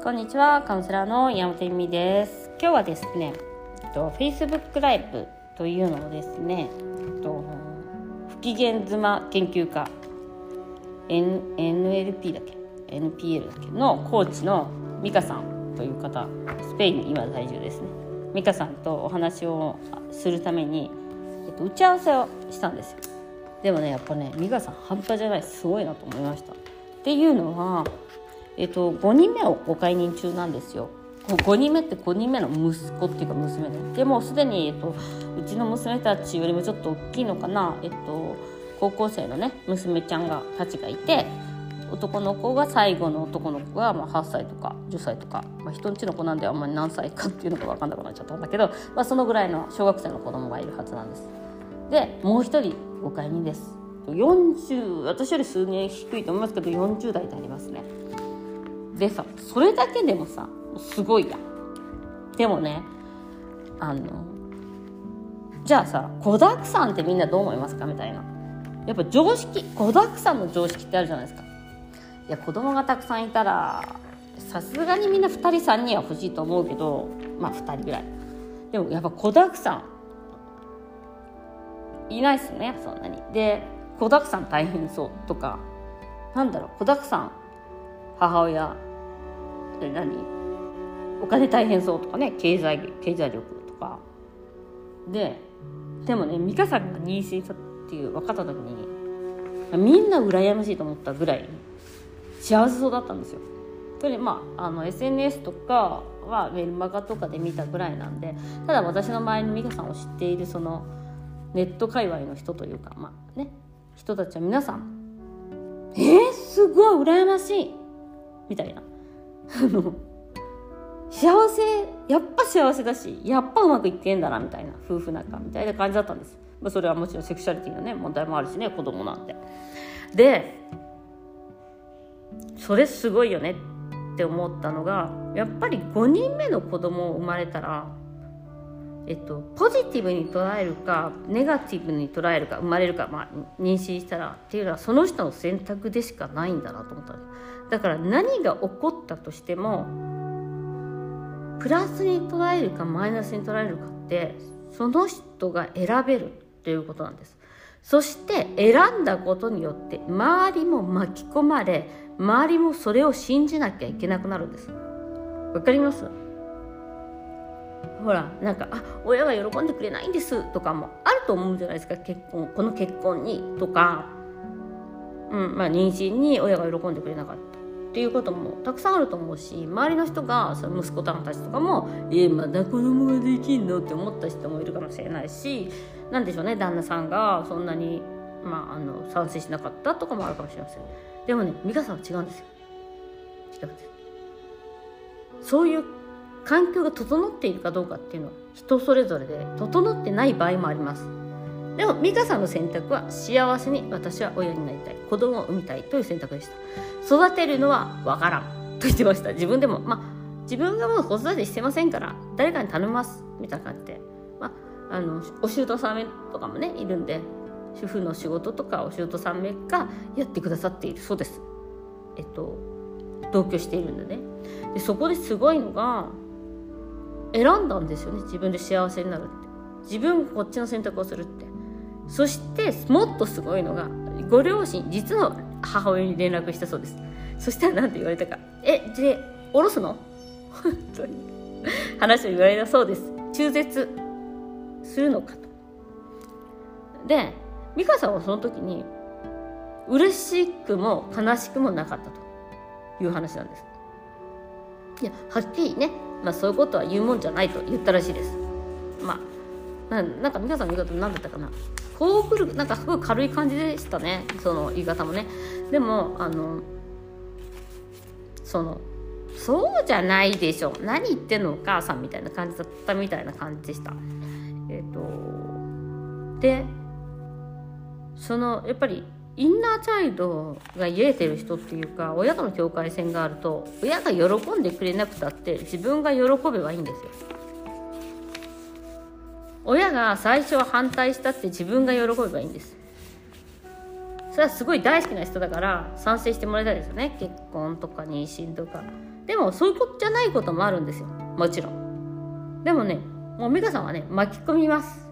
こんにちは、カウンセラーの山本由美です。今日はですね、えっと Facebook ライブというのをですね、と不機嫌妻研究家 N NLP だっけ？NPL だっけ？のコーチの美香さんという方、スペインに今在住ですね。美香さんとお話をするために、えっと打ち合わせをしたんですよ。でもね、やっぱね、美香さん半端じゃない、すごいなと思いました。っていうのは。えっと、5人目をご解任中なんですよ。5人目って5人目の息子っていうか娘ででもすでに、えっと、うちの娘たちよりもちょっと大きいのかな、えっと、高校生のね娘ちゃんがたちがいて男の子が最後の男の子が、ま、8歳とか10歳とか、まあ、人んちの子なんであんまり何歳かっていうのが分かんなくなっちゃったんだけど、まあ、そのぐらいの小学生の子供がいるはずなんです。でもう一人ご解任です。40私より数年低いと思いますけど40代でありますね。でさそれだけでもさすごいやでもねあのじゃあさ子だくさんってみんなどう思いますかみたいな。やっぱ常識子だくさんの常識ってあるじゃないですか。いや子供がたくさんいたらさすがにみんな2人3人は欲しいと思うけどまあ2人ぐらい。でもやっぱ子だくさんいないっすねそんなに。で子だくさん大変そうとかなんだろう子だくさん母親何？お金大変そうとかね経済経済力とかででもね美香さんが妊娠したっていう分かった時にみんな羨ましいと思ったぐらい幸せそうだったんですよ。それでまああの SNS とかはメルマガとかで見たぐらいなんでただ私の周りの美香さんを知っているそのネット界隈の人というかまあね人たちは皆さん「えー、すごい羨ましい!」みたいなあの幸せやっぱ幸せだしやっぱうまくいってんだなみたいな夫婦仲みたいな感じだったんです、まあ、それはもちろんセクシャリティのね問題もあるしね子供なんて。でそれすごいよねって思ったのがやっぱり5人目の子供を生まれたらえっと、ポジティブに捉えるかネガティブに捉えるか生まれるか、まあ、妊娠したらっていうのはその人の選択でしかないんだなと思っただから何が起こったとしてもプラスに捉えるかマイナスに捉えるかってその人が選べるっていうことなんです。そして選んだことによって周りも巻き込まれ周りもそれを信じなきゃいけなくなるんです。わかります？ほらなんか「あ親が喜んでくれないんです」とかもあると思うじゃないですか。結婚この結婚にとか、うんまあ、妊娠に親が喜んでくれなかった。っていうこともたくさんあると思うし周りの人がその息子たちとかも「え、まだ子供ができんの?」って思った人もいるかもしれないし何でしょうね旦那さんがそんなに、まあ、あの賛成しなかったとかもあるかもしれません。でもね美香さんは違うんですよ。違うんです。そういう環境が整っているかどうかっていうのは人それぞれで整ってない場合もあります。でも美香さんの選択は幸せに私は親になりたい子供を産みたいという選択でした。育てるのはわからんと言ってました。自分でもまあ自分がもう子育てしてませんから誰かに頼みますみたいな感じで、まあ、あのお姑さんとかもねいるんで主婦の仕事とかお姑さんめがやってくださっている。そうです。えっと同居しているんでねでそこですごいのが選んだんですよね。自分で幸せになるって。自分こっちの選択をするって。そしてもっとすごいのがご両親実の母親に連絡したそうです。そしたら何て言われたか「えで下ろすの? 」本当に。話を言われたそうです。中絶するのかと。で美香さんはその時に嬉しくも悲しくもなかったと。いう話なんです。いやはっきりねまあ、そういうことは言うもんじゃないと言ったらしいです。まあななんか美香さんの言い方何だったかな？こうくるなんかすごい軽い感じでしたね。その言い方もね。でもあのそのそうじゃないでしょ。何言ってんのお母さんみたいな感じだったみたいな感じでした。えっ、ー、とでそのやっぱりインナーチャイルドが癒えてる人っていうか親との境界線があると親が喜んでくれなくたって自分が喜べばいいんですよ。親が最初は反対したって自分が喜べばいいんです。それはすごい大好きな人だから賛成してもらいたいですよね。結婚とか妊娠とか。でもそういうことじゃないこともあるんですよ。もちろん。でもねもう美香さんはね巻き込みます。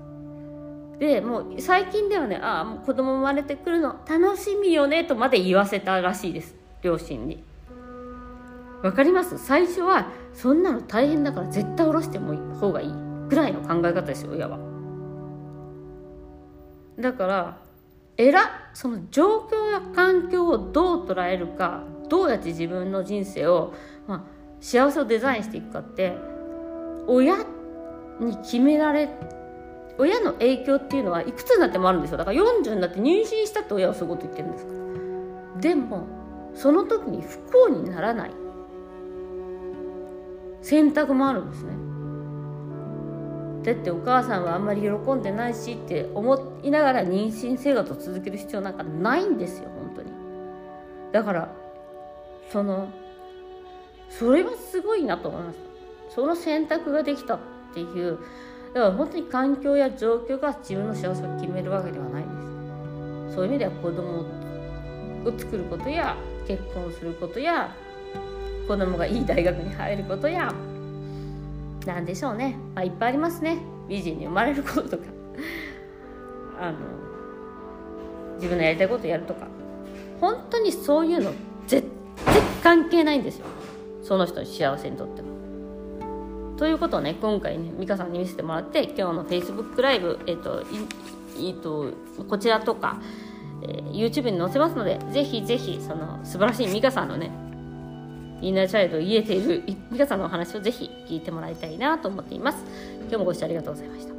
でもう最近ではねああもう子供生まれてくるの楽しみよねとまで言わせたらしいです。両親に。わかります？最初はそんなの大変だから絶対下ろしてもいい方がいい。ぐらいの考え方ですよ親は。だからえらその状況や環境をどう捉えるかどうやって自分の人生を、まあ、幸せをデザインしていくかって親に決められ親の影響っていうのはいくつになってもあるんですよ。だから40になって妊娠したって親はそういうこと言ってるんです。からでもその時に不幸にならない。選択もあるんですね。だってお母さんはあんまり喜んでないしって思いながら妊娠生活を続ける必要なんかないんですよ本当に。だからそのそれはすごいなと思いましたその選択ができたっていうだから本当に環境や状況が自分の幸せを決めるわけではないんです。そういう意味では子供を作ることや結婚することや子供がいい大学に入ることや何でしょうね、まあ、いっぱいありますね。美人に生まれることとか。あの自分のやりたいことやるとか。本当にそういうの絶対関係ないんですよ。その人の幸せにとっても。ということをね今回ね美香さんに見せてもらって今日の Facebook ライブえっ、と、えっと、こちらとか、えー、YouTube に載せますのでぜひぜひその素晴らしい美香さんのねインナーチャイルドを言えている皆さんのお話をぜひ聞いてもらいたいなと思っています。今日もご視聴ありがとうございました。